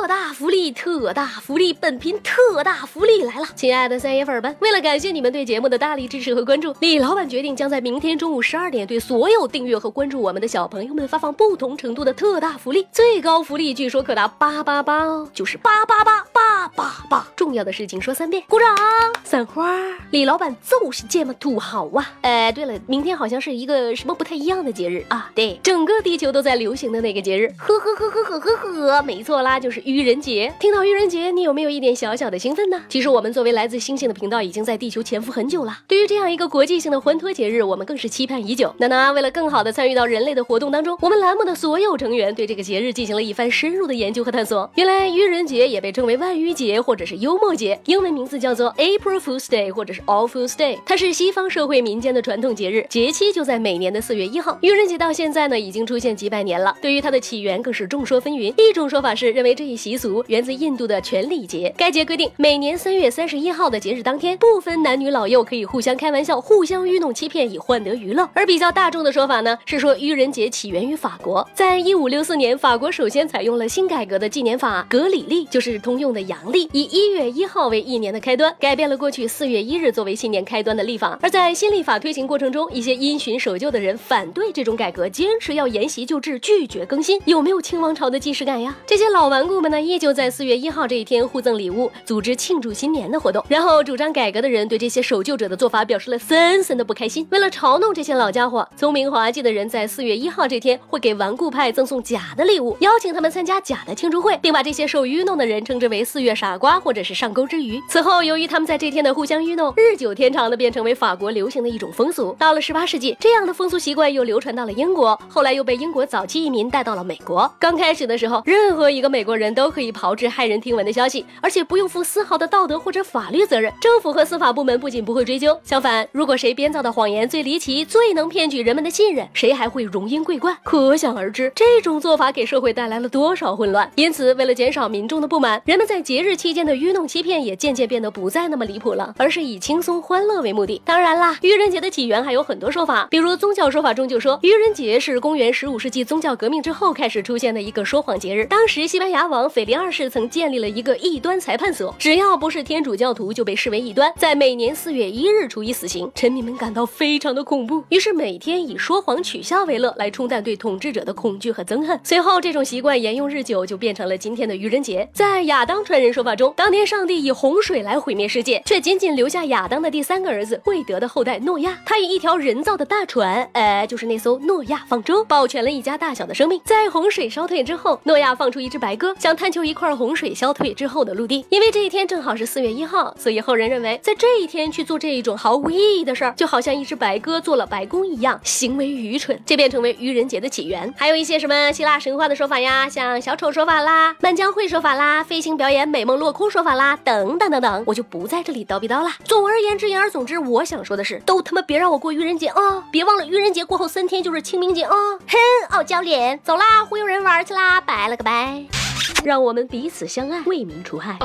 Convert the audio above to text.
特大福利，特大福利，本频特大福利来了！亲爱的三爷粉们，为了感谢你们对节目的大力支持和关注，李老板决定将在明天中午十二点对所有订阅和关注我们的小朋友们发放不同程度的特大福利，最高福利据说可达八八八哦，就是八八八八八八！重要的事情说三遍，鼓掌！散花，李老板就是这么土豪啊！哎，对了，明天好像是一个什么不太一样的节日啊？对，整个地球都在流行的那个节日，呵呵呵呵呵呵呵，没错啦。就是愚人节，听到愚人节，你有没有一点小小的兴奋呢？其实我们作为来自星星的频道，已经在地球潜伏很久了。对于这样一个国际性的欢脱节日，我们更是期盼已久。那那为了更好的参与到人类的活动当中，我们栏目的所有成员对这个节日进行了一番深入的研究和探索。原来愚人节也被称为万愚节或者是幽默节，英文名字叫做 April Fool's Day 或者是 All Fool's Day。它是西方社会民间的传统节日，节期就在每年的四月一号。愚人节到现在呢，已经出现几百年了。对于它的起源，更是众说纷纭。一种说法是认为这一习俗。源自印度的权礼节，该节规定每年三月三十一号的节日当天，不分男女老幼，可以互相开玩笑、互相愚弄、欺骗，以换得娱乐。而比较大众的说法呢，是说愚人节起源于法国，在一五六四年，法国首先采用了新改革的纪年法格里历，就是通用的阳历，以一月一号为一年的开端，改变了过去四月一日作为新年开端的历法。而在新历法推行过程中，一些因循守旧的人反对这种改革，坚持要沿袭旧制，拒绝更新。有没有清王朝的既视感呀？这些老顽固们呢，依旧在。四月一号这一天互赠礼物，组织庆祝新年的活动。然后主张改革的人对这些守旧者的做法表示了深深的不开心。为了嘲弄这些老家伙，聪明滑稽的人在四月一号这天会给顽固派赠送假的礼物，邀请他们参加假的庆祝会，并把这些受愚弄的人称之为四月傻瓜或者是上钩之鱼。此后，由于他们在这天的互相愚弄，日久天长的变成为法国流行的一种风俗。到了十八世纪，这样的风俗习惯又流传到了英国，后来又被英国早期移民带到了美国。刚开始的时候，任何一个美国人都都可以炮。炮制骇人听闻的消息，而且不用负丝毫的道德或者法律责任。政府和司法部门不仅不会追究，相反，如果谁编造的谎言最离奇、最能骗取人们的信任，谁还会荣膺桂冠？可想而知，这种做法给社会带来了多少混乱。因此，为了减少民众的不满，人们在节日期间的愚弄欺骗也渐渐变得不再那么离谱了，而是以轻松欢乐为目的。当然啦，愚人节的起源还有很多说法，比如宗教说法中就说，愚人节是公元十五世纪宗教革命之后开始出现的一个说谎节日。当时西班牙王 腓力二世。曾建立了一个异端裁判所，只要不是天主教徒就被视为异端，在每年四月一日处以死刑。臣民们感到非常的恐怖，于是每天以说谎取笑为乐，来冲淡对统治者的恐惧和憎恨。随后，这种习惯沿用日久，就变成了今天的愚人节。在亚当传人说法中，当天上帝以洪水来毁灭世界，却仅仅留下亚当的第三个儿子惠德的后代诺亚。他以一条人造的大船，呃，就是那艘诺亚方舟，保全了一家大小的生命。在洪水烧退之后，诺亚放出一只白鸽，想探求一块。洪水消退之后的陆地，因为这一天正好是四月一号，所以后人认为，在这一天去做这一种毫无意义的事儿，就好像一只白鸽做了白宫一样，行为愚蠢，这便成为愚人节的起源。还有一些什么希腊神话的说法呀，像小丑说法啦、满江会说法啦、飞行表演美梦落空说法啦，等等等等，我就不在这里叨逼叨了。总而言之，言而总之，我想说的是，都他妈别让我过愚人节啊！别忘了，愚人节过后三天就是清明节啊！哼，傲娇脸，走啦，忽悠人玩去啦，拜了个拜。让我们彼此相爱，为民除害。